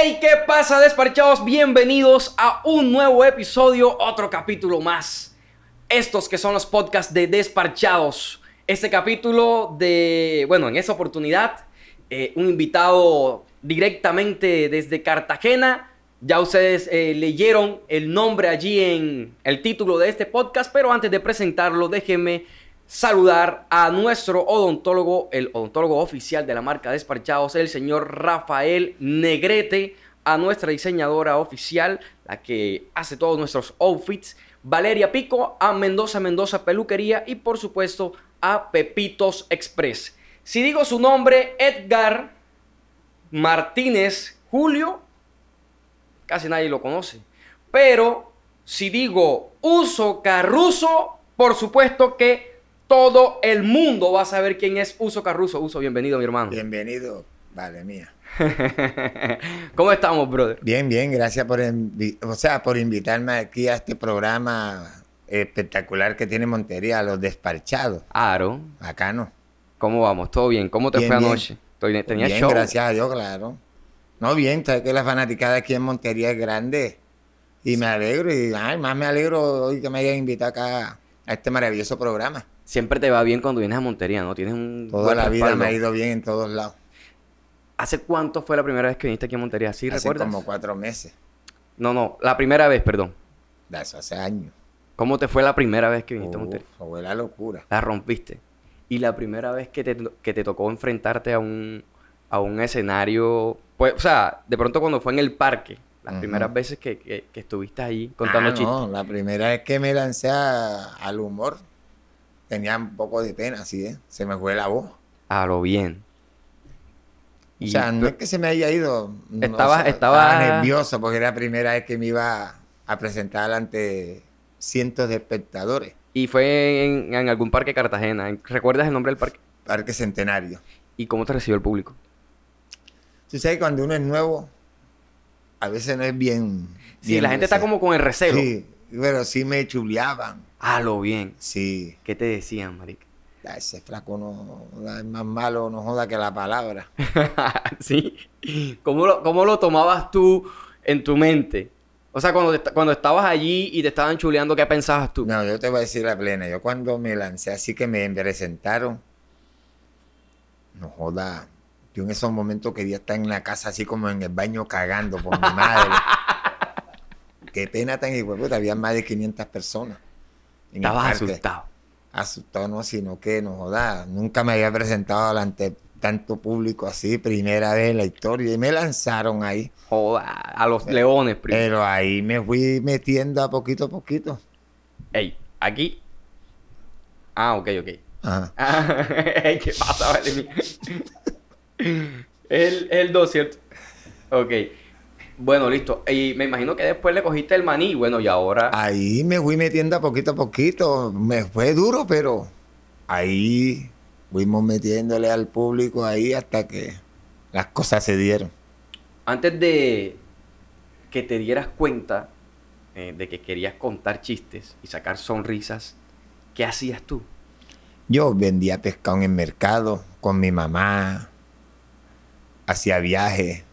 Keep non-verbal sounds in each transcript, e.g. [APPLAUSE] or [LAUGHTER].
Hey, ¿qué pasa, despachados? Bienvenidos a un nuevo episodio, otro capítulo más. Estos que son los podcasts de Desparchados. Este capítulo de, bueno, en esa oportunidad, eh, un invitado directamente desde Cartagena. Ya ustedes eh, leyeron el nombre allí en el título de este podcast, pero antes de presentarlo, déjenme saludar a nuestro odontólogo, el odontólogo oficial de la marca Despachados, el señor Rafael Negrete, a nuestra diseñadora oficial, la que hace todos nuestros outfits, Valeria Pico, a Mendoza Mendoza Peluquería y por supuesto a Pepitos Express. Si digo su nombre, Edgar Martínez Julio, casi nadie lo conoce. Pero si digo Uso Carruso, por supuesto que todo el mundo va a saber quién es Uso Carruso. Uso, bienvenido, mi hermano. Bienvenido, vale mía. [LAUGHS] ¿Cómo estamos, brother? Bien, bien, gracias por, o sea, por invitarme aquí a este programa espectacular que tiene Montería, Los Despachados. Aro. no. ¿Cómo vamos? ¿Todo bien? ¿Cómo te fue anoche? Tenía bien, show. gracias a Dios, claro. No, bien, sabes que la fanaticada aquí en Montería es grande. Y me alegro, y ay, más me alegro hoy que me hayan invitado acá a este maravilloso programa. Siempre te va bien cuando vienes a Montería, ¿no? Tienes un. Toda la vida me ha ido bien en todos lados. ¿Hace cuánto fue la primera vez que viniste aquí a Montería? ¿Sí hace como cuatro meses. No, no, la primera vez, perdón. De eso hace años. ¿Cómo te fue la primera vez que viniste a Montería? Fue la locura. La rompiste. Y la primera vez que te, que te tocó enfrentarte a un, a un escenario, pues, o sea, de pronto cuando fue en el parque, las primeras veces que, que, estuviste ahí contando ah, chistes. No, la primera vez que me lancé al humor, tenía un poco de pena, así, ¿eh? Se me fue la voz. A lo bien. o sea, no es que se me haya ido. Estaba, estaba... nervioso porque era la primera vez que me iba a presentar ante cientos de espectadores. Y fue en, algún parque Cartagena. ¿Recuerdas el nombre del parque? Parque Centenario. ¿Y cómo te recibió el público? Tú sabes cuando uno es nuevo, a veces no es bien. Sí, la gente está como con el recelo. Sí, pero sí me chuleaban. Ah, lo bien. Sí. ¿Qué te decían, marica? ese flaco no, es más malo, no joda que la palabra. [LAUGHS] sí. ¿Cómo lo, ¿Cómo lo tomabas tú en tu mente? O sea, cuando, cuando estabas allí y te estaban chuleando, ¿qué pensabas tú? No, yo te voy a decir la plena. Yo cuando me lancé así que me presentaron, no joda. Yo en esos momentos quería estar en la casa así como en el baño cagando por mi madre. [LAUGHS] Qué pena tan igual, había más de 500 personas. Estabas asustado. Asustado no, sino que no joda. Nunca me había presentado delante tanto público así, primera vez en la historia, y me lanzaron ahí. Joda, a los leones primero. Pero ahí me fui metiendo a poquito a poquito. Ey, aquí. Ah, ok, ok. Ajá. [LAUGHS] Ah, ¿Qué pasa, vale? [LAUGHS] el, el 2, ¿cierto? Ok. Bueno, listo. Y me imagino que después le cogiste el maní, bueno, y ahora. Ahí me fui metiendo a poquito a poquito. Me fue duro, pero ahí fuimos metiéndole al público ahí hasta que las cosas se dieron. Antes de que te dieras cuenta eh, de que querías contar chistes y sacar sonrisas, ¿qué hacías tú? Yo vendía pescado en el mercado con mi mamá, hacía viajes.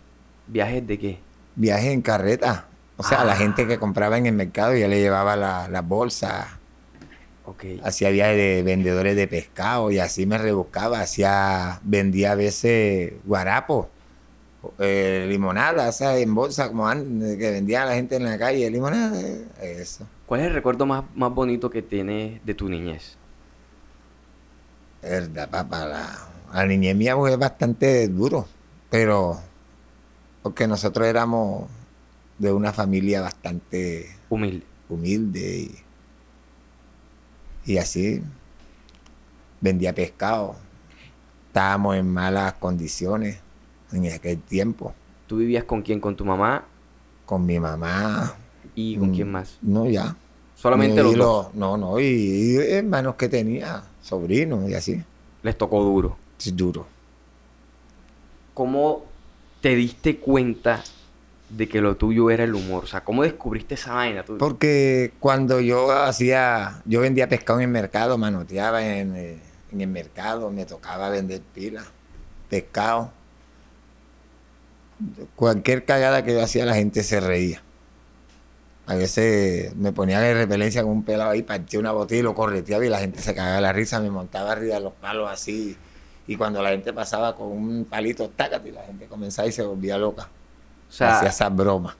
¿Viajes de qué? Viajes en carreta. O sea, la ah. gente que compraba en el mercado ya le llevaba la, la bolsa Hacía viajes de vendedores de pescado y así me rebuscaba. Hacía, vendía a veces guarapo, eh, limonada, sea, en bolsa, como antes, que vendía a la gente en la calle, limonada, eso. ¿Cuál es el recuerdo más, más bonito que tienes de tu niñez? Verdad, papá, la, la niñez mía fue bastante duro, pero porque nosotros éramos de una familia bastante humilde. Humilde y y así vendía pescado. Estábamos en malas condiciones en aquel tiempo. ¿Tú vivías con quién? ¿Con tu mamá? Con mi mamá. ¿Y con quién más? No, ya. ¿Solamente los dos? No, no, y, hermanos que tenía, sobrinos y así. Les tocó duro. Sí, duro. ¿Cómo te diste cuenta de que lo tuyo era el humor? O sea, ¿cómo descubriste esa vaina? Tú? Porque cuando yo hacía, yo vendía pescado en el mercado, manoteaba en, eh, el mercado, me tocaba vender pilas, pescado. cualquier cagada que yo hacía, la gente se reía. A veces me ponía de repelencia con un pelado ahí, partía una botella y lo correteaba y la gente se cagaba la risa, me montaba arriba de los palos así. Y cuando la gente pasaba con un palito, tácate, y la gente comenzaba y se volvía loca. O sea, hacía esas bromas.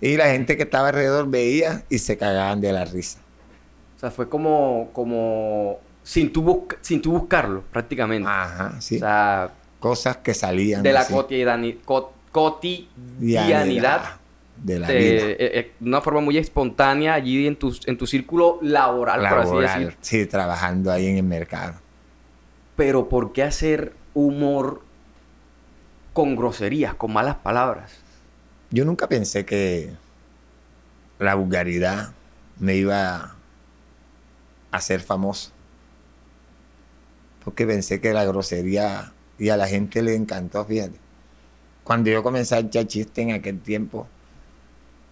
Y la gente que estaba alrededor veía y se cagaban de la risa. O sea, fue como, como sin tú, sin tú buscarlo, prácticamente. Ajá, sí. O sea, cosas que salían. De la cotidianidad, de la vida. Eh, eh, una forma muy espontánea allí en tu, en tu círculo laboral, por así decir. Sí, trabajando ahí en el mercado. Pero ¿por qué hacer humor con groserías, con malas palabras? Yo nunca pensé que la vulgaridad me iba a ser famoso. Porque pensé que la grosería y a la gente le encantó, fíjate. Cuando yo comencé a echar chistes en aquel tiempo,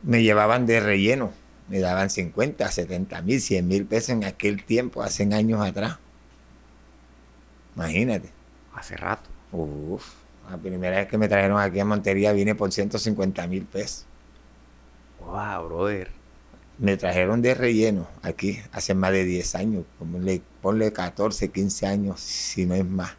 me llevaban de relleno. Me daban 50, 70 mil, 100 mil pesos en aquel tiempo, hace años atrás. Imagínate. Hace rato. Uf, la primera vez que me trajeron aquí a Montería vine por 150 mil pesos. Wow, brother. Me trajeron de relleno aquí hace más de 10 años. Ponle, ponle 14, 15 años, si no es más.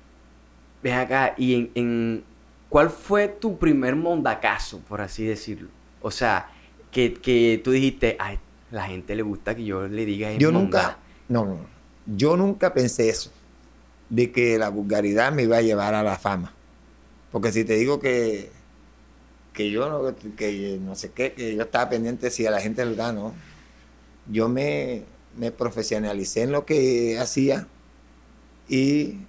Ven acá, ¿y en, cuál fue tu primer mondacazo, por así decirlo? O sea, que, que tú dijiste, a la gente le gusta que yo le diga Yo nunca, no, no, yo nunca pensé eso, de que la vulgaridad me iba a llevar a la fama. Porque si te digo que, que yo no, que no sé qué, que yo estaba pendiente si a la gente le da, no. Yo me, me profesionalicé en lo que hacía y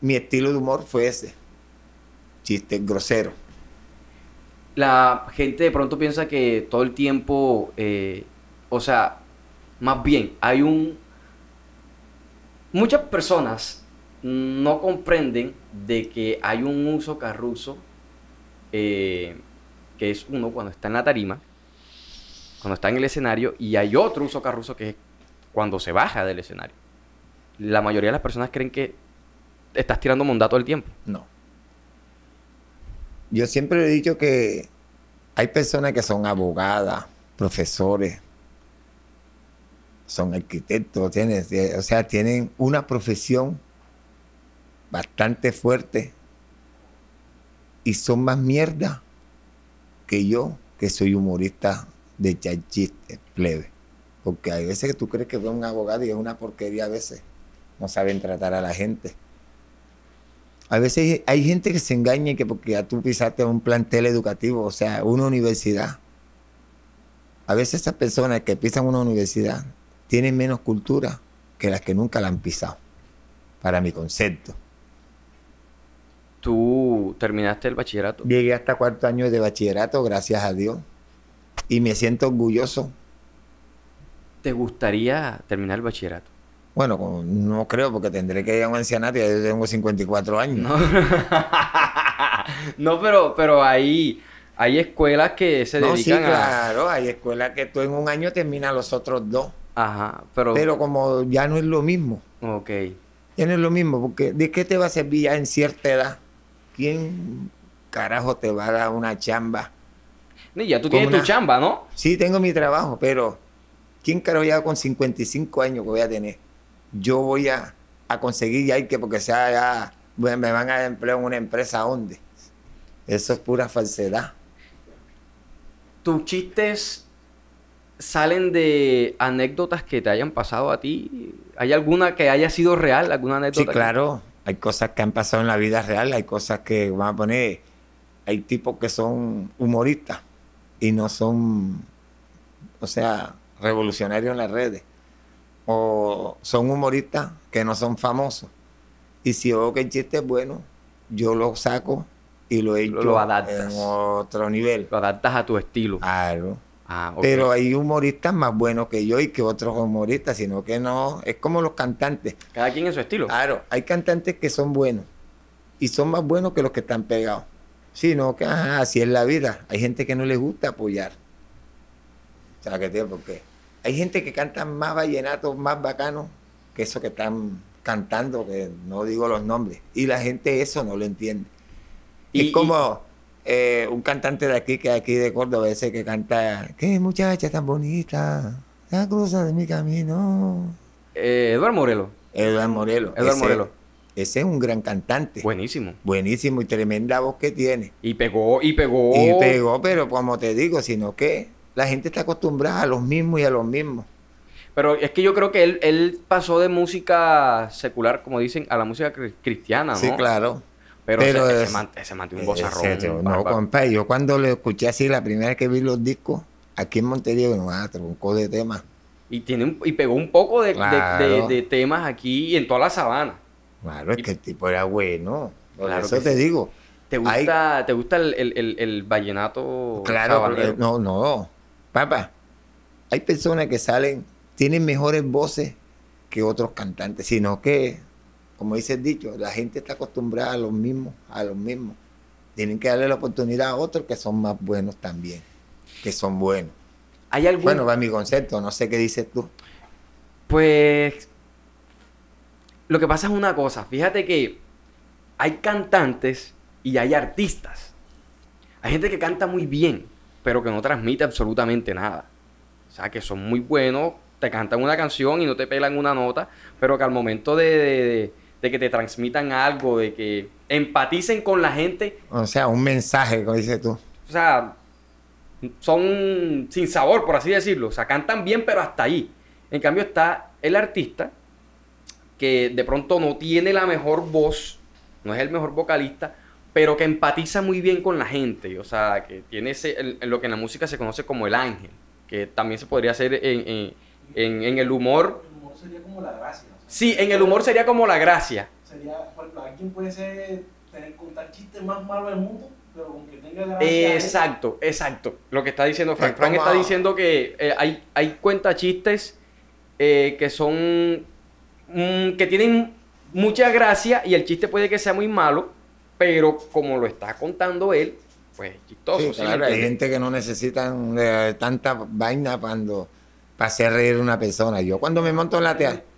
mi estilo de humor fue ese. Chiste grosero. La gente de pronto piensa que todo el tiempo, eh, o sea, más bien, hay un... Muchas personas no comprenden de que hay un uso carruso, eh, que es uno cuando está en la tarima, cuando está en el escenario, y hay otro uso carruso que es cuando se baja del escenario. La mayoría de las personas creen que estás tirando mondato el tiempo. No. Yo siempre he dicho que hay personas que son abogadas, profesores, son arquitectos, tienen, o sea, tienen una profesión bastante fuerte y son más mierda que yo, que soy humorista de chiste, plebe. Porque hay veces que tú crees que es un abogado y es una porquería a veces. No saben tratar a la gente. A veces hay gente que se engaña que porque ya tú pisaste un plantel educativo, o sea, una universidad. A veces esas personas que pisan una universidad tienen menos cultura que las que nunca la han pisado, para mi concepto. ¿Tú terminaste el bachillerato? Llegué hasta cuarto año de bachillerato, gracias a Dios, y me siento orgulloso. ¿Te gustaría terminar el bachillerato? Bueno, no creo porque tendré que ir a un ancianato y yo tengo 54 años. [LAUGHS] No, pero, pero hay, hay escuelas que se dedican no, sí, claro, hay escuelas que tú en un año terminas los otros dos. Ajá, pero... Pero como ya no es lo mismo. Ok. Ya no es lo mismo, porque ¿de qué te va a servir ya en cierta edad? ¿Quién carajo te va a dar una chamba? Ni ya tú tienes tu chamba, ¿no? Sí, tengo mi trabajo, pero ¿quién carajo ya con 55 años que voy a tener? yo voy a, conseguir ya que porque sea ya, me van a dar empleo en una empresa donde. Eso es pura falsedad. ¿Tus chistes salen de anécdotas que te hayan pasado a ti? ¿Hay alguna que haya sido real? ¿Alguna anécdota? Sí, claro. Hay cosas que han pasado en la vida real, hay cosas que van a poner. Hay tipos que son humoristas y no son, o sea, revolucionarios en las redes o son humoristas que no son famosos. Y si veo que el chiste es bueno, yo lo saco y lo he lo adaptas. en otro nivel. Lo adaptas a tu estilo. Claro. Ah, Pero hay humoristas más buenos que yo y que otros humoristas, sino que no, es como los cantantes. Cada quien en su estilo. Claro, hay cantantes que son buenos y son más buenos que los que están pegados. Sino que así es la vida. Hay gente que no les gusta apoyar. O sea, que tiene por qué. Hay gente que canta más vallenatos, más bacanos que eso que están cantando, que no digo los nombres. Y la gente eso no lo entiende. Y, como eh, un cantante de aquí, que aquí de Córdoba, ese que canta, qué muchacha tan bonita, la cruza de mi camino. Eh, Eduardo Morelos. Eduardo Morelos. Eduardo Morelos. Ese es un gran cantante. Buenísimo. Buenísimo y tremenda voz que tiene. Y pegó, y pegó. Y pegó, pero como te digo, sino que la gente está acostumbrada a los mismos y a los mismos. Pero es que yo creo que él, él pasó de música secular, como dicen, a la música cristiana, ¿no? Sí, claro. Pero, ese, ese, mantiene un gozarrón. no, compa, yo cuando lo escuché así, la primera vez que vi los discos, aquí en Montevideo, no, ah, troncó de temas. Y, tiene y pegó un poco de, de, temas aquí y en toda la sabana. Claro, es que el tipo era bueno. Por eso te digo. ¿Te gusta, ¿te gusta el, el, el, vallenato? Claro, no, no. Papá, hay personas que salen, tienen mejores voces que otros cantantes, sino que, como dice el dicho, la gente está acostumbrada a los mismos, a los mismos. Tienen que darle la oportunidad a otros que son más buenos también, que son buenos. ¿Hay algún... Bueno, va mi concepto, no sé qué dices tú. Pues lo que pasa es una cosa, fíjate que hay cantantes y hay artistas. Hay gente que canta muy bien, pero que no transmite absolutamente nada. O sea, que son muy buenos, te cantan una canción y no te pelan una nota, pero que al momento de, que te transmitan algo, de que empaticen con la gente. O sea, un mensaje, como dices tú. O sea, son sin sabor, por así decirlo. O sea, cantan bien, pero hasta ahí. En cambio está el artista que de pronto no tiene la mejor voz, no es el mejor vocalista, pero que empatiza muy bien con la gente, o sea, que tiene ese, lo que en la música se conoce como el ángel, que también se podría hacer en, el humor. El humor sería como la gracia. Sí, en el humor sería como la gracia. Sería, por ejemplo, alguien puede ser, tener, contar chistes más malos del mundo, pero con que tenga gracia. Exacto, exacto. Lo que está diciendo Frank. Frank está diciendo que eh, hay, hay cuentachistes eh, que son Mm, que tienen mucha gracia y el chiste puede que sea muy malo, pero como lo está contando él, pues chistoso. hay gente que no necesita tanta vaina cuando para hacer reír a una persona. Yo cuando me monto en la teatro.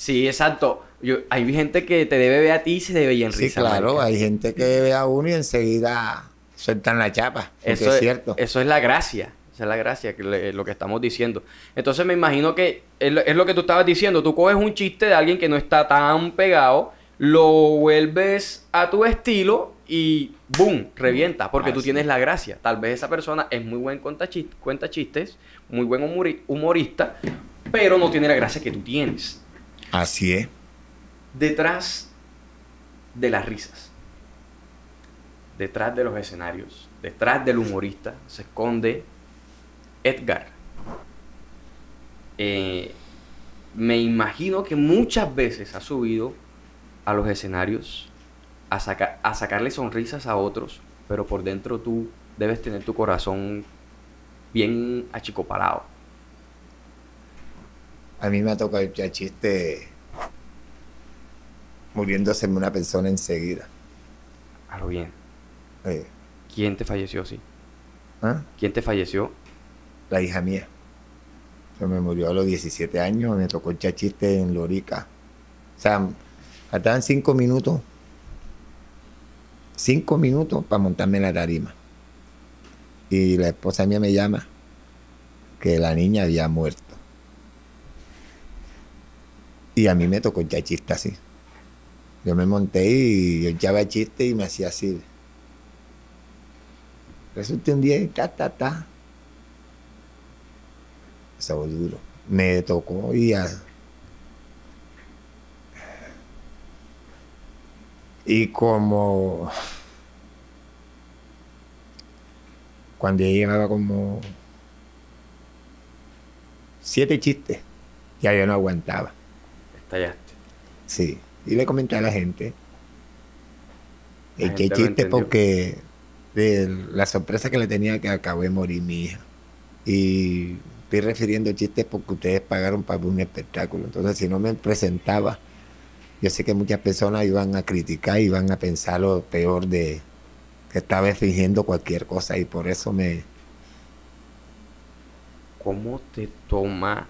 Sí, exacto. Yo, hay gente que te debe ver a ti y se debe ir en risa. Sí, claro, hay gente que [LAUGHS] ve a uno y enseguida sueltan la chapa. Eso es cierto. Eso es la gracia es la gracia, que lo que estamos diciendo. Entonces me imagino que es lo, que tú estabas diciendo. Tú coges un chiste de alguien que no está tan pegado, lo vuelves a tu estilo y ¡boom! revienta, porque tú tienes la gracia. Tal vez esa persona es muy buen cuenta, chistes, muy buen humorista, pero no tiene la gracia que tú tienes. Así es. Detrás de las risas, detrás de los escenarios, detrás del humorista, se esconde Edgar. Eh, me imagino que muchas veces ha subido a los escenarios a, a sacarle sonrisas a otros, pero por dentro tú debes tener tu corazón bien achicopalado. A mí me ha tocado el chiste muriéndose una persona enseguida. A lo bien. ¿Quién te falleció así? ¿Ah? ¿Quién te falleció la hija mía. Se me murió a los 17 años, me tocó el chachiste en Lorica. O sea, faltaban cinco minutos, cinco minutos para montarme en la tarima. Y la esposa mía me llama que la niña había muerto. Y a mí me tocó el chachiste así. Yo me monté y yo echaba chiste y me hacía así. Resulta un día ta, ta, ta duro. Me tocó y Y como cuando llevaba como siete chistes, ya yo no aguantaba. Sí. Y le comenté a la gente. Eché chiste porque de la sorpresa que le tenía que acabé de morir mi hija. Y estoy refiriendo chistes porque ustedes pagaron para un espectáculo. Entonces, si no me presentaba, yo sé que muchas personas iban a criticar, y iban a pensar lo peor de que estaba fingiendo cualquier cosa y por eso me... ¿Cómo te toma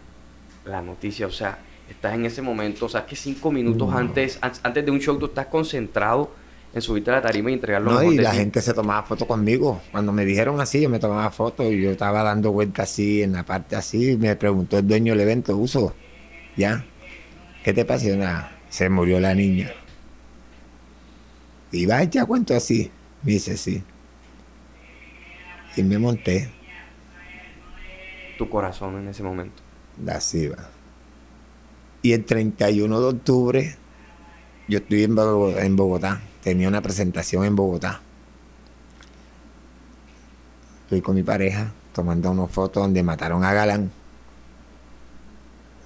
la noticia? O sea, estás en ese momento, o sea, que cinco minutos antes, antes de un show tú estás concentrado en subirte a la tarima y entregar lo No, y la gente se tomaba fotos conmigo. Cuando me dijeron así, yo me tomaba fotos y yo estaba dando vueltas así, en la parte así. Me preguntó el dueño del evento, Uso, ¿ya? ¿Qué te pasó? Nada, se murió la niña. Y va a echar cuento así. Me dice, sí. Y me monté, Tu corazón en ese momento. así va. Y el 31 de octubre, yo estoy en Bogo- en Bogotá. Tenía una presentación en Bogotá. Estoy con mi pareja tomando unas fotos donde mataron a Galán.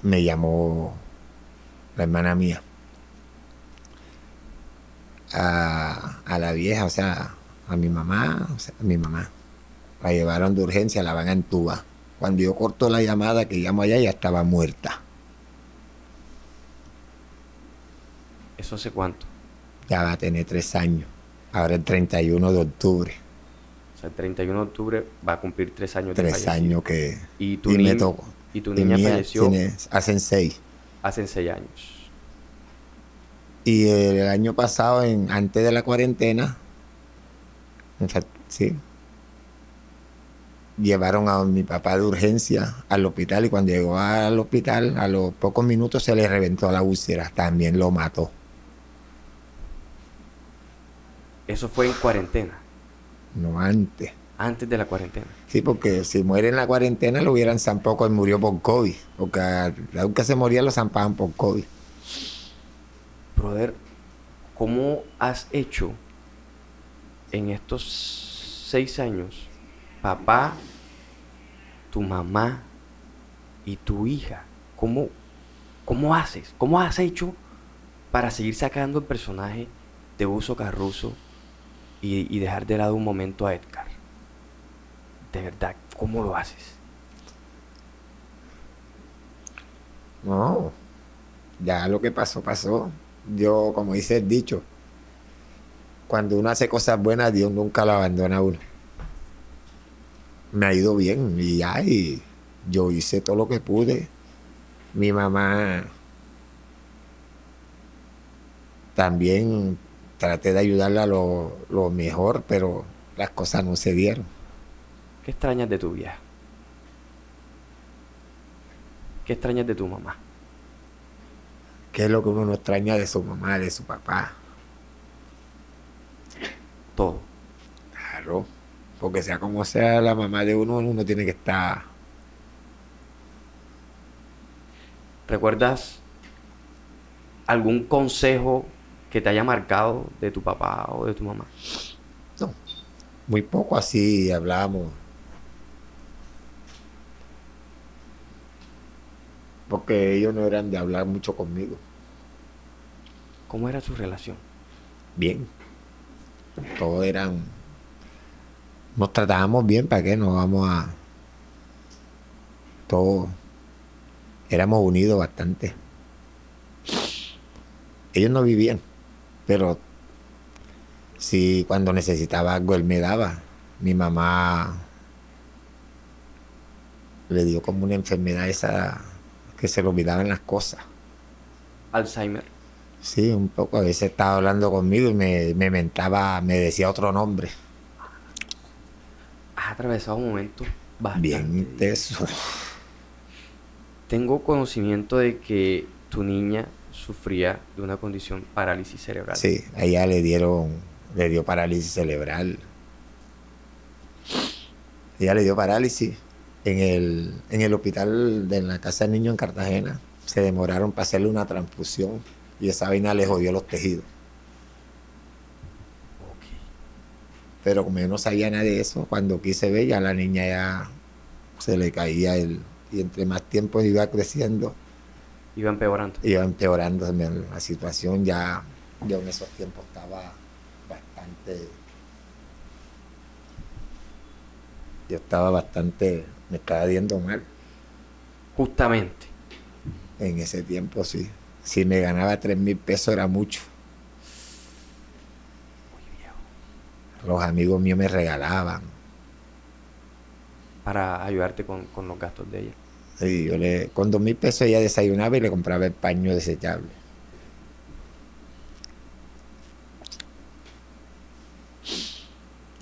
Me llamó la hermana mía. A, a la vieja, o sea, a mi mamá, o sea, a mi mamá. La llevaron de urgencia, la van a entubar. Cuando yo corto la llamada que llamo allá, ya estaba muerta. ¿Eso hace cuánto? Ya va a tener tres años. Ahora el 31 de octubre. O sea, el 31 de octubre va a cumplir tres años de Tres fallecido. años que... Y tu, y me niña- tocó. y tu niña mía falleció tiene- hacen seis. hace seis años. Y el año pasado, en, antes de la cuarentena, en fact, sí, llevaron a mi papá de urgencia al hospital y cuando llegó al hospital, a los pocos minutos se le reventó la úlcera, también lo mató. Eso fue en cuarentena, No antes. antes de la cuarentena. Sí, porque si muere en la cuarentena lo hubieran zampado y murió por COVID. Porque aunque se moría lo zampaban por COVID. Brother, ¿cómo has hecho en estos seis años, papá, tu mamá y tu hija? ¿Cómo, cómo haces? ¿Cómo has hecho para seguir sacando el personaje de Uso Carruso y, dejar de lado un momento a Edgar? De verdad, ¿cómo lo haces? No, ya lo que pasó, pasó. Yo, como dice el dicho, cuando uno hace cosas buenas, Dios nunca lo abandona a uno. Me ha ido bien y ya, y yo hice todo lo que pude. Mi mamá también traté de ayudarla lo, lo mejor, pero las cosas no se dieron. ¿Qué extrañas de tu vieja? ¿Qué extrañas de tu mamá? ¿Qué es lo que uno no extraña de su mamá, de su papá? Todo. Claro, porque sea como sea la mamá de uno, uno tiene que estar. ¿Recuerdas algún consejo que te haya marcado de tu papá o de tu mamá? No, muy poco así hablábamos. Porque ellos no eran de hablar mucho conmigo. ¿Cómo era su relación? Bien. Todos eran. Nos tratábamos bien, ¿para qué? Nos vamos a. Todos. Éramos unidos bastante. Ellos no vivían, pero si cuando necesitaba algo él me daba. Mi mamá le dio como una enfermedad esa que se le olvidaban las cosas. Alzheimer. Sí, un poco. A veces estaba hablando conmigo y me, me mentaba, me decía otro nombre. Has atravesado un momento bastante. Bien intenso. Tengo conocimiento de que tu niña sufría de una condición parálisis cerebral. Sí, a ella le dieron, le dio parálisis cerebral. Ella le dio parálisis en el, en el hospital de la casa del niño en Cartagena. Se demoraron para hacerle una transfusión y esa vaina le jodió los tejidos. Ok. Pero como yo no sabía nada de eso, cuando quise ver ya la niña ya se le caía el... Y entre más tiempo iba creciendo, Iba empeorando. iba empeorando la situación. Ya yo en esos tiempos estaba bastante... Yo estaba bastante... Me estaba viendo mal. Justamente. En ese tiempo, sí. Si me ganaba tres mil pesos era mucho. Los amigos míos me regalaban. Para ayudarte con, con los gastos de ella. Y yo le, con dos mil pesos ella desayunaba y le compraba el paño desechable.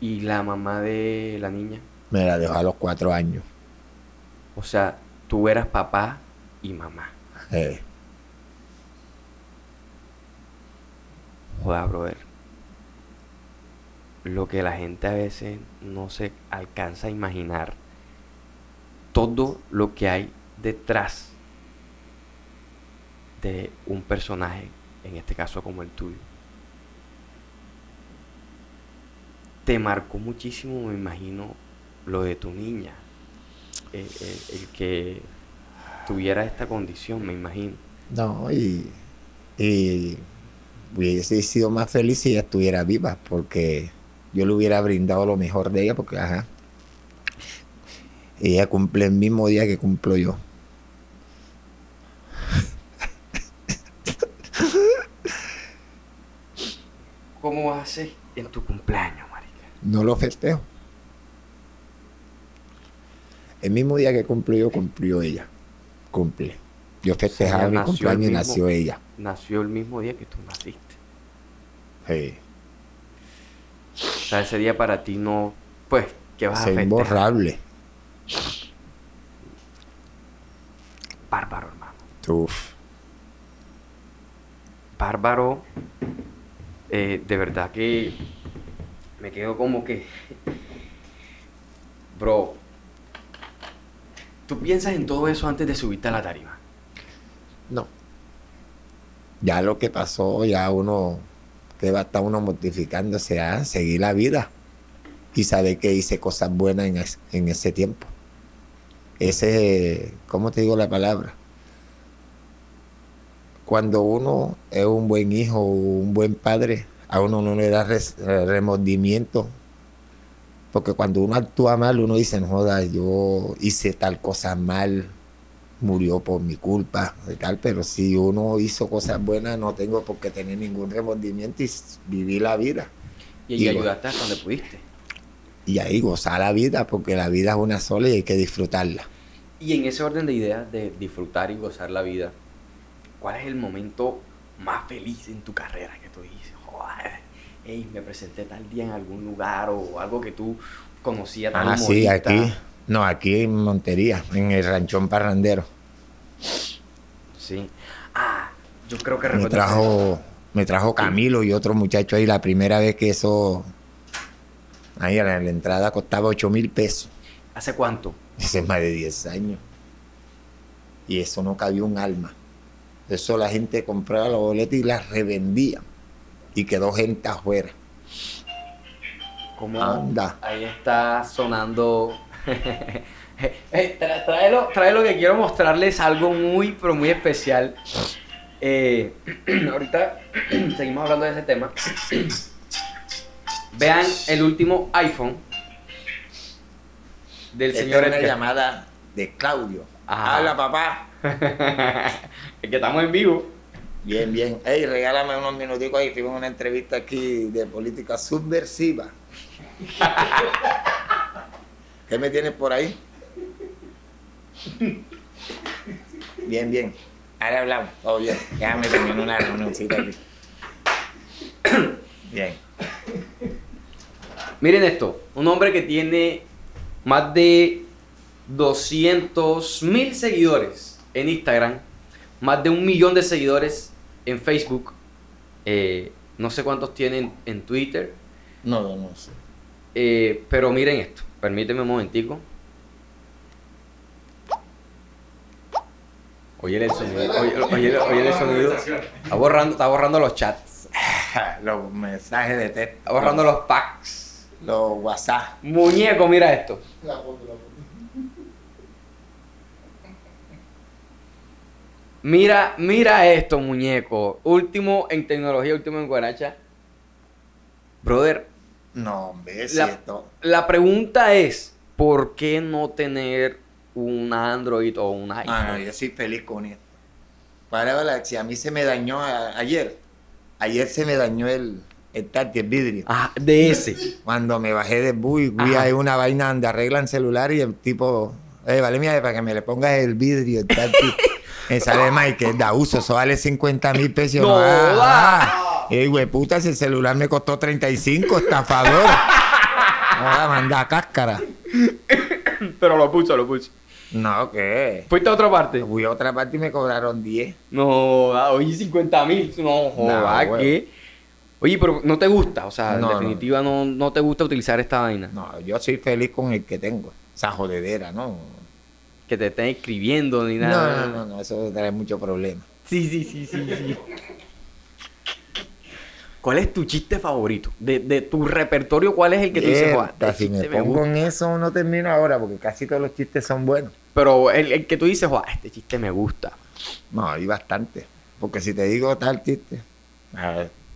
¿Y la mamá de la niña? Me la dejó a los cuatro años. O sea, tú eras papá y mamá. Eh, Joder, brother. Lo que la gente a veces no se alcanza a imaginar. Todo lo que hay detrás de un personaje, en este caso como el tuyo. Te marcó muchísimo, me imagino, lo de tu niña. El, el- el que tuviera esta condición, me imagino. no, y, y hubiese sido más feliz si ella estuviera viva, porque yo le hubiera brindado lo mejor de ella, porque ajá. Ella cumple el mismo día que cumplo yo. ¿Cómo haces en tu cumpleaños, marica? No lo festejo. El mismo día que cumplo yo, cumplió ella. Cumple. Yo festejaba mi cumpleaños y nació ella. Nació el mismo día que tú naciste. Sí. O sea, ese día para ti no, pues, ¿qué vas a Es festejar? imborrable. Bárbaro, hermano. Uf. Bárbaro. eh, de verdad que me quedo como que... Bro, ¿tú piensas en todo eso antes de subirte a la tarima? No. Ya lo que pasó, ya uno, que va a estar uno mortificándose a seguir la vida y saber que hice cosas buenas en, es- en ese tiempo. Ese, ¿cómo te digo la palabra? Cuando uno es un buen hijo o un buen padre, a uno no le da res- remordimiento. Porque cuando uno actúa mal, uno dice, no joda, yo hice tal cosa mal, murió por mi culpa y tal, pero si uno hizo cosas buenas, no tengo por qué tener ningún remordimiento y vivir la vida. Y, Y ayudaste hasta donde pudiste. Y ahí gozar la vida, porque la vida es una sola y hay que disfrutarla. Y en ese orden de ideas de disfrutar y gozar la vida, ¿cuál es el momento más feliz en tu carrera que tú dices, joder, ey, me presenté tal día en algún lugar o algo que tú conocías Ah, sí, humorista"? aquí. No, aquí en Montería, en el ranchón parrandero. Sí. Ah, yo creo que Me recuerdo trajo, me trajo Camilo y otro muchacho ahí la primera vez que eso. Ahí a la, la entrada costaba 8 mil pesos. ¿Hace cuánto? Hace más de 10 años. Y eso no cabía un alma. Eso la gente compraba los boletos y las revendía. Y quedó gente afuera. ¿Cómo? Anda. Ahí está sonando. [LAUGHS] Eh, tra- tráelo, tráelo que quiero mostrarles algo muy, pero muy especial. Eh, [CLEARS THROAT] ahorita [CLEARS THROAT] seguimos hablando de ese tema. Vean el último iPhone del Esta señor es una Edgar. llamada de Claudio. Ajá. Habla, papá. [LAUGHS] Es que estamos en vivo. Bien, bien. Ey, regálame unos minuticos ahí. Una entrevista aquí de política subversiva. [LAUGHS] ¿Qué me tienes por ahí? Bien, bien. Ahora hablamos. Todo bien. Déjame terminar una reunioncita aquí. [COUGHS] Bien. [COUGHS] Miren esto, un hombre que tiene más de 200 mil seguidores en Instagram, más de un millón de seguidores en Facebook, eh, no sé cuántos tienen en Twitter, No, no, no sé. eh, pero miren esto, permíteme un momentico. Oye el sonido, oye, oye- oye el sonido. Está borrando, está borrando los chats, [LAUGHS] Los mensajes de texto. borrando los packs. los WhatsApp. Muñeco, mira esto. Mira, mira esto, muñeco. Último en tecnología, último en guaracha. Brother, No, hombre, es La- cierto. la pregunta es, ¿por qué no tener un Android o un iPhone? Ah, no, yo soy feliz con esto. Para ver, si a mí se me dañó a- ayer, ayer se me dañó el, el touch, el vidrio. Ah, de ese. Cuando me bajé del bus y fui a una vaina donde arreglan celular y el tipo, eh, vale, mira, para que me le pongas el vidrio, el touch, [LAUGHS] me sale que da uso, eso vale 50 mil pesos. No, Ah, va. ah. Y güey, puta, si el celular me costó 35, estafador. [LAUGHS] Ahora manda cáscara. Pero lo puso, lo puso. No, ¿qué? ¿Fuiste a otra parte? Fui a otra parte y me cobraron 10. No, ah, oye, 50 mil. No, joda, güey. ¿qué? Oye, pero no te gusta, o sea, en No, no. definitiva no. No, te gusta utilizar esta vaina. No, yo soy feliz con el que tengo. Esa jodedera, ¿no? Que te estén escribiendo ni No, nada. no, no, no, eso trae mucho problema. Sí, sí, sí, sí, sí. ¿Cuál es tu chiste favorito? De, de tu repertorio, ¿cuál es el que tú dices, "Joda, Mierda, este si me pongo gusta"? en eso no termino ahora porque casi todos los chistes son buenos. Pero el, el que tú dices, "Joda, este chiste me gusta. No, hay bastante. Porque si te digo tal chiste,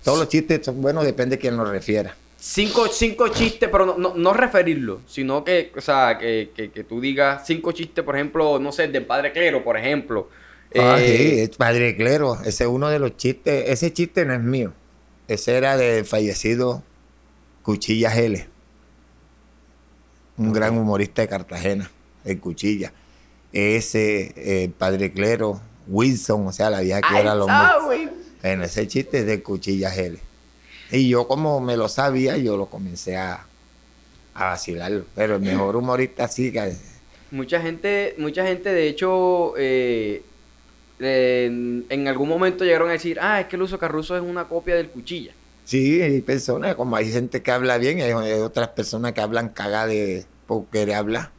todos los chistes son buenos, depende de quién los refiera. Cinco, cinco chistes, pero no, no, no referirlo, sino que, o sea, que, que, que tú digas cinco chistes, por ejemplo, no sé, del Padre Clero, por ejemplo. Ah, Eh, sí, es Padre Clero, ese es uno de los chistes. Ese chiste no es mío. Ese era del fallecido Cuchilla L. Un gran humorista de Cartagena, el Cuchilla. Ese, eh, Padre Clero, Wilson, o sea, la vieja que era los ah, güey. Bueno, ese chiste es de Cuchilla L. Y yo como me lo sabía, yo lo comencé a, a vacilarlo. Pero el mejor humorista sí que... Mucha gente, mucha gente, de hecho, eh, en, en algún momento llegaron a decir, ah, es que el uso Carruso es una copia del Cuchilla. Sí, hay personas, como hay gente que habla bien, y hay hay otras personas que hablan cagada de por querer hablar. O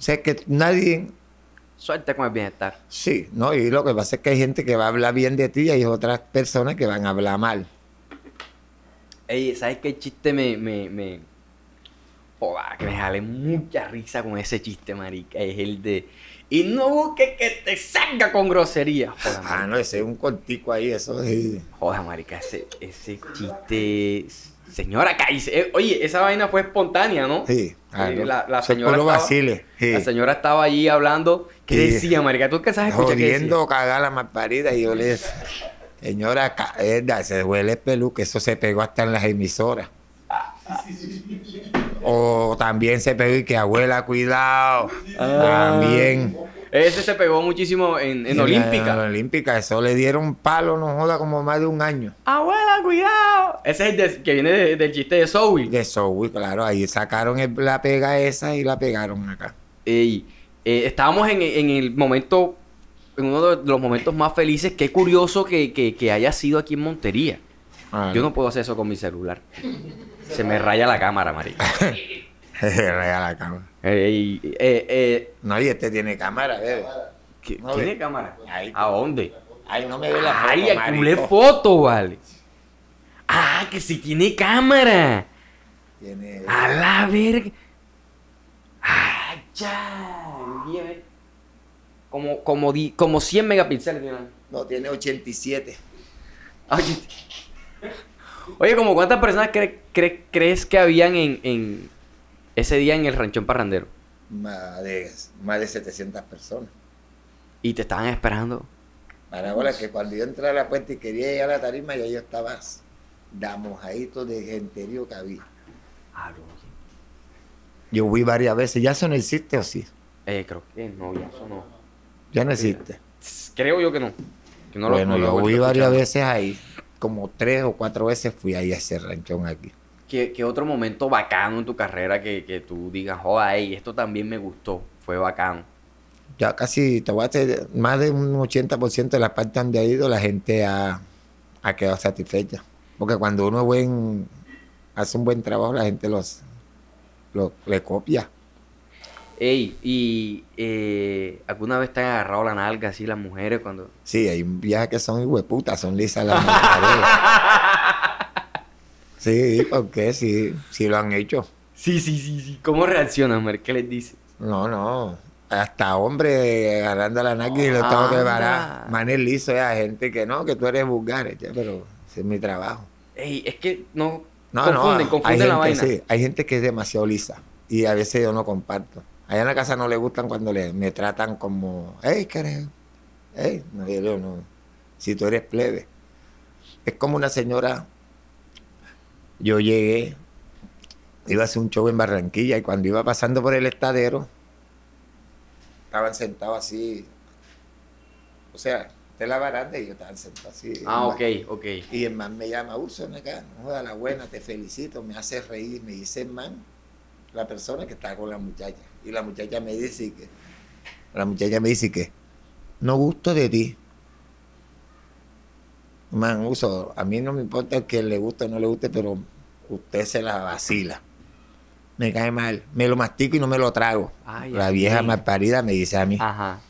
sea que nadie, Suerte con el bienestar. sí, ¿no? Y lo que pasa es que hay gente que va a hablar bien de ti y hay otras personas que van a hablar mal. Ey, ¿sabes qué chiste me, me, me... Que me jale mucha risa con ese chiste, marica. Es el de... Y no busques que te salga con grosería. Ah, no, ese es un cortico ahí, eso sí. Joda, marica, ese, ese chiste... Señora, cállese. Eh, Oye, esa vaina fue espontánea, ¿no? Sí, ah, Eh, no. la- señora estaba- vacile, sí. La señora estaba allí hablando. ¿Qué Sí. decía, marica? ¿Tú qué sabes escuchar? Jodiendo, cagar la malparida y yo le decía, señora, verdad, se huele el pelu, que eso se pegó hasta en las emisoras. O también se pegó y que abuela, cuidado. Ah. También. Ese se pegó muchísimo en, en Olímpica. En Olímpica, eso le dieron palo, no joda, como más de un año. Abuela, cuidado. Ese es el de- que viene de- del chiste de Zoe. De uy, claro, ahí sacaron el- la pega esa y la pegaron acá. Ey, eh, estábamos en, en el momento, en uno de los momentos más felices. Qué curioso que, que- que haya sido aquí en Montería. Ah, Yo no puedo hacer eso con mi celular. Se me raya la cámara, marica. [LAUGHS] Raya la cámara. Ey, eh, eh, No, y este tiene cámara, bebé. ¿qué- No, ¿Tiene ve. cámara? Ahí. ¿A dónde? Ay, no me ve la Ay, foto, acumulé marico. foto, vale. Ah, que sí tiene cámara. Tiene... A la verga. Ay, ya. Como, como, di- como 100 megapíxeles. tiene. No, tiene 87. Oye, [LAUGHS] Oye, como cuántas personas cre- cre- crees que habían en, en ese día en el ranchón parrandero? Más de, más de 700 personas. Y te estaban esperando. Para ahora que cuando yo entré a la puerta y quería llegar a la tarima, ya yo estaba damojadito de genterío que había. Ah, no. Yo fui varias veces. ¿Ya eso no existe o sí? Eh, creo que no, ya eso no. Ya no existe. Creo yo que no. Que no bueno, no lo he yo fui varias veces ahí. Como tres o cuatro veces fui ahí a ese ranchón aquí. ¿Qué, qué otro momento bacano en tu carrera que, que tú digas, joder, ey, esto también me gustó, fue bacano? Ya casi, te voy a decir, más de un 80% de las partes donde ha ido, la gente ha, ha quedado satisfecha. Porque cuando uno buen, hace un buen trabajo, la gente los, lo, le copia. Ey, ¿y eh, alguna vez te han agarrado la nalga así las mujeres cuando...? Sí, hay un viaje que son hueputas, son lisas las mujeres. [LAUGHS] Sí, porque sí, sí lo han hecho. Sí, sí, sí, sí. ¿Cómo reaccionan, Mer? ¿Qué les dices? No, no. Hasta hombre agarrando la nalga y lo tengo que parar. Manes liso, hay gente que no, que tú eres vulgar, ya, pero ese es mi trabajo. Ey, es que no... No, confunden, no, confunden hay la gente, vaina. sí, hay gente que es demasiado lisa y a veces yo no comparto. Allá en la casa no le gustan cuando le, me tratan como, hey, carajo, hey, no, yo no, si tú eres plebe. Es como una señora, yo llegué, iba a hacer un show en Barranquilla y cuando iba pasando por el estadero, estaban sentados así, o sea, de la baranda y yo estaba sentado así. Ah, ok, ok. Y el man me llama, uso acá, no joda la buena, te felicito, me hace reír, me dice el man, la persona que está con la muchacha. Y la muchacha me dice que, la muchacha me dice que, no gusto de ti. Man, uso, a mí no me importa que le guste o no le guste, pero usted se la vacila. Me cae mal, me lo mastico y no me lo trago. Ay, la vieja mal parida me dice a mí. Ajá.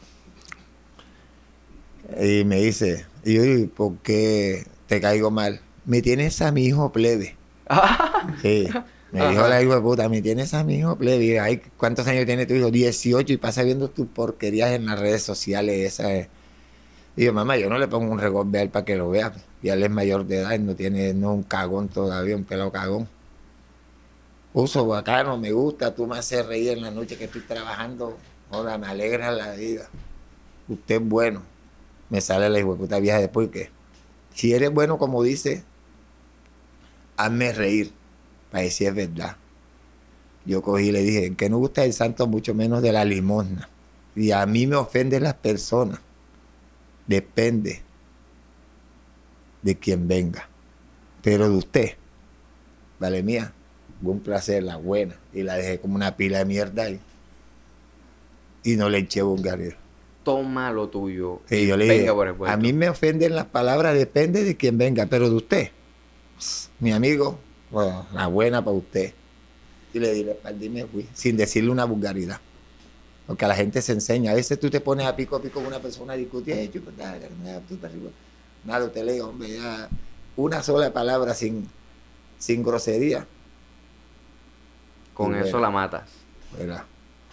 Y me dice, y yo, "¿Y ¿por qué te caigo mal? Me tienes a mi hijo plebe. [LAUGHS] Sí. Me dijo la hijo de puta, me tienes a mi hijo plebe. Ay, ¿Cuántos años tiene tu hijo? 18 y pasa viendo tus porquerías en las redes sociales. Esa es. Y yo, mamá, yo no le pongo un revólver a él para que lo vea. Y él es mayor de edad, no tiene no un cagón todavía, un pelo cagón. Uso bacano, me gusta, tú me haces reír en la noche que estoy trabajando. Joda, me alegra la vida. Usted es bueno. Me sale la hijo de puta vieja después que, si eres bueno como dice, hazme reír, para decir es verdad. Yo cogí y le dije, que no gusta el santo mucho menos de la limosna. Y a mí me ofenden las personas. Depende de quien venga. Pero de usted, vale mía, fue un placer, la buena. Y la dejé como una pila de mierda ahí. Y no le eché vulgaridad. Toma lo tuyo. Sí, yo le Venga dije, por el a mí me ofenden las palabras, depende de quien venga, pero de usted, mi amigo, bueno, la buena para usted. Y le espalda y me fui, sin decirle una vulgaridad. Porque a la gente se enseña. A veces tú te pones a pico a pico con una persona discutir, "Eh, chupa, dale, nada, arriba". Nada, usted le digo, hombre, ya una sola palabra sin, sin grosería. Con Y eso bueno. la matas. ¿verdad?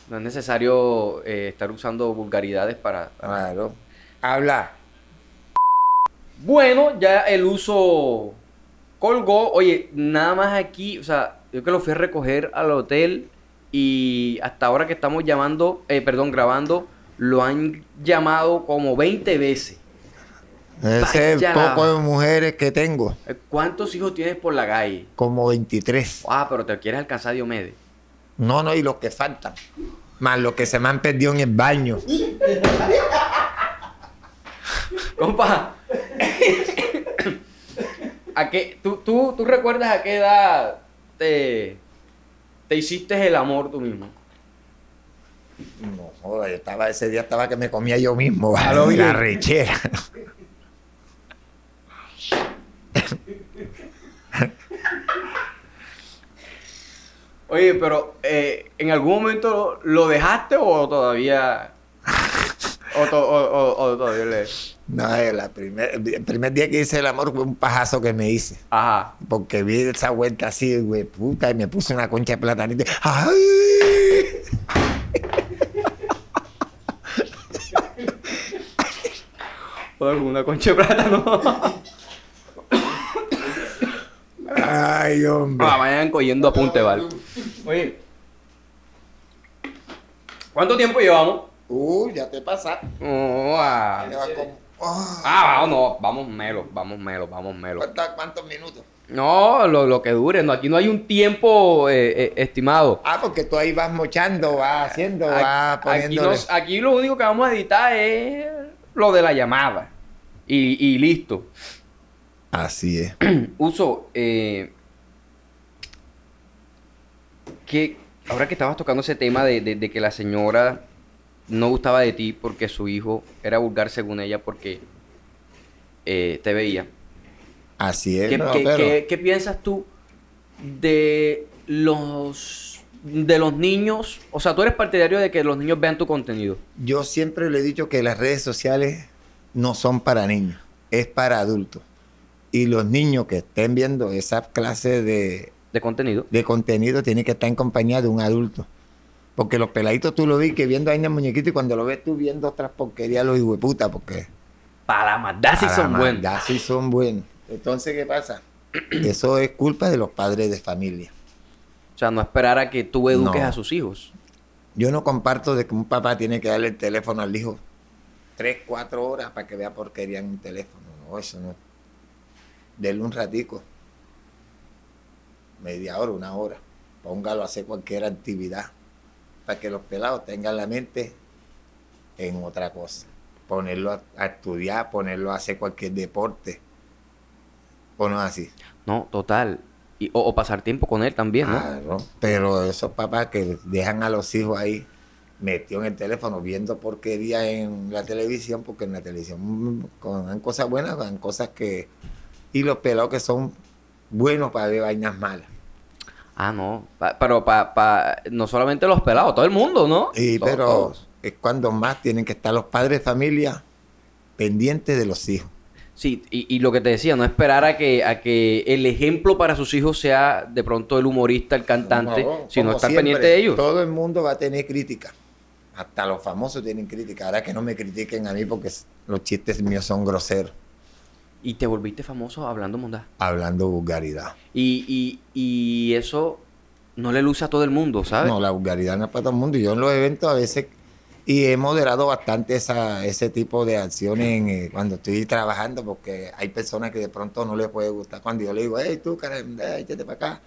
No es necesario eh, estar usando vulgaridades para... Claro. Habla. Bueno, ya el uso colgó. Oye, nada más aquí, o sea, yo que lo fui a recoger al hotel y hasta ahora que estamos llamando, eh, perdón, grabando, lo han llamado como 20 veces. Ese es el la- poco de mujeres que tengo, Eh, ¿Cuántos hijos tienes por la calle? como 23. Ah, pero te quieres alcanzar Diomedes. No, no, y los que faltan. Más los que se me han perdido en el baño. [LAUGHS] Compa, [COUGHS] ¿a qué, tú, tú, ¿tú recuerdas a qué edad te, te hiciste el amor tú mismo? No, joder, yo estaba, ese día estaba que me comía yo mismo. La rechera. Oye, pero eh, ¿en algún momento lo dejaste o todavía... o, to- o- o- o todavía le... No, eh, la primer, el primer día que hice el amor fue un pajazo que me hice. Ajá. Porque vi esa vuelta así, güey, puta, y me puse una concha de platanito. ¡Ay! [LAUGHS] Joder, una concha de plátano. Ay, hombre. Ah, vayan cogiendo apunte, ¿vale? Oye. ¿Cuánto tiempo llevamos? Uy, ya te. Oh, ah, Ah, vamos, no, vamos melo, vamos melo, vamos melo. ¿cuánta- ¿Cuántos minutos? No, lo, lo que dure, no, aquí no hay un tiempo eh, eh, estimado. Ah, porque tú ahí vas mochando, vas haciendo, vas Aquí, nos- aquí lo único que vamos a editar es lo de la llamada. Y, y listo. Así es. [CLEARS THROAT] Uso, eh, que ahora que estabas tocando ese tema de, de- de que la señora no gustaba de ti porque su hijo era vulgar según ella porque eh, te veía. Así es. ¿Qué, no, qué- pero- qué- qué piensas tú de los de los niños? O sea, tú eres partidario de que los niños vean tu contenido. Yo siempre le he dicho que las redes sociales no son para niños, es para adultos. Y los niños que estén viendo esa clase de, De contenido. de contenido tienen que estar en compañía de un adulto. Porque los peladitos tú lo vi que viendo ahí en el muñequito y cuando lo ves tú viendo otras porquerías, los hueputa, porque Para la maldad sí son buenos. maldad sí son buenos. Entonces, ¿qué pasa? [CLEARS THROAT] Eso es culpa de los padres de familia. O sea, no esperar a que tú eduques No. a sus hijos. Yo no comparto de que un papá tiene que darle el teléfono al hijo tres, cuatro horas para que vea porquería en un teléfono. No, eso no. Denle un ratico. Media hora, una hora. Póngalo a hacer cualquier actividad. Para que los pelados tengan la mente en otra cosa. ponerlo a, a estudiar, ponerlo a hacer cualquier deporte. ¿O no es así? No, total. Y, o, o pasar tiempo con él también, ¿no? Claro, pero esos papás que dejan a los hijos ahí metidos en el teléfono viendo porquería en la televisión, porque en la televisión mm, con cosas buenas, con cosas que... Y los pelados que son buenos para ver vainas malas. Ah, no. Pa- pero pa, pa- no solamente los pelados, todo el mundo, ¿no? Y Todos, pero todos. es cuando más tienen que estar los padres de familia pendientes de los hijos. Sí, y, y lo que te decía, no esperar a que, a que el ejemplo para sus hijos sea de pronto el humorista, el cantante, No, sino estar siempre, pendiente de ellos. Todo el mundo va a tener crítica. Hasta los famosos tienen crítica. Ahora que no me critiquen a mí porque los chistes míos son groseros, Y te volviste famoso hablando mundá. hablando vulgaridad. Y, y, y eso no le luce a todo el mundo, ¿sabes? No, la vulgaridad no es para todo el mundo. Y Yo en los eventos a veces, y he moderado bastante esa, ese tipo de acciones en, eh, cuando estoy trabajando, porque hay personas que de pronto no les puede gustar. Cuando yo le digo, hey, tú, cara, échate para acá.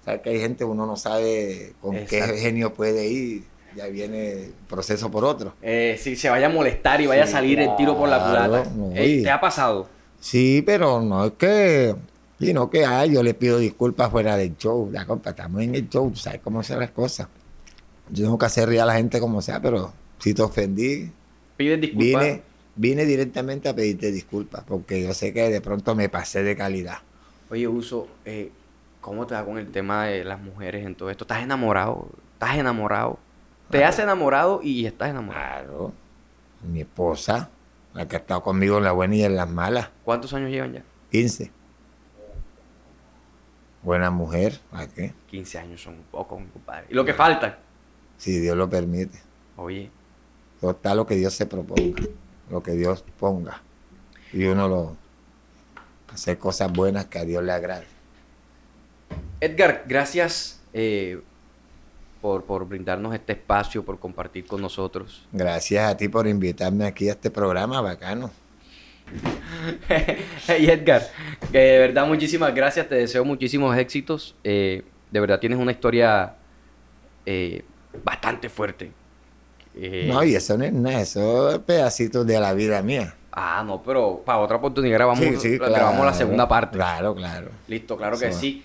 O sea, que hay gente, uno no sabe con Exacto. qué genio puede ir. Ya viene el proceso por otro. Eh, si se vaya a molestar y vaya Sí, a salir el tiro por la culata. no, ¿Te ha pasado? Sí, pero no es que, y no que ay, yo le pido disculpas fuera del show. La compa, estamos en el show, sabes cómo son las cosas. Yo tengo que hacer reír a la gente como sea, pero si te ofendí, Pides disculpas. vine, vine directamente a pedirte disculpas, porque yo sé que de pronto me pasé de calidad. Oye, Uso, eh, ¿cómo te va con el tema de las mujeres en todo esto? ¿Estás enamorado? ¿Estás enamorado? ¿Te has enamorado y estás enamorado? Claro, mi esposa, la que ha estado conmigo en las buenas y en las malas, ¿Cuántos años llevan ya? 15. Buena mujer, ¿para qué? 15 años son un poco, mi compadre. ¿Y lo que falta? Si Dios lo permite. Oye, Todo está lo que Dios se proponga, lo que Dios ponga. Y uno lo hacer cosas buenas que a Dios le agrade. Edgar, gracias eh, por, por brindarnos este espacio, por compartir con nosotros. Gracias a ti por invitarme aquí a este programa bacano. [LAUGHS] hey Edgar, que de verdad muchísimas gracias, te deseo muchísimos éxitos. eh, de verdad tienes una historia eh, bastante fuerte. Eh, No, y eso no es nada, eso es pedacitos de la vida mía. Ah, no, pero para otra oportunidad grabamos, Sí, sí, grabamos la segunda parte. Claro, claro. Listo, claro que sí.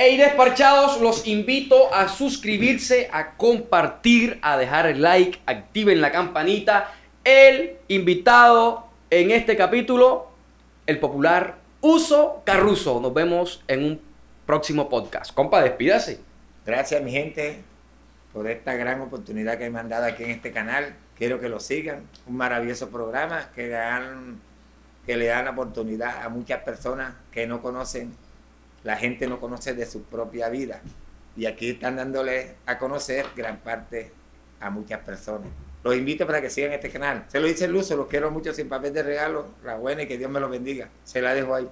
Hey, desparchados, los invito a suscribirse, a compartir, a dejar el like, activen la campanita. El invitado en este capítulo, el popular Uso Carruso. Nos vemos en un próximo podcast. Compa, despídase. Gracias, mi gente, por esta gran oportunidad que me han dado aquí en este canal. Quiero que lo sigan. Un maravilloso programa que le dan, que le dan la oportunidad a muchas personas que no conocen, la gente no conoce de su propia vida. Y aquí están dándole a conocer gran parte a muchas personas. Los invito para que sigan este canal. Se lo dice uso, los quiero mucho sin papel de regalo. La buena y que Dios me los bendiga. Se la dejo ahí.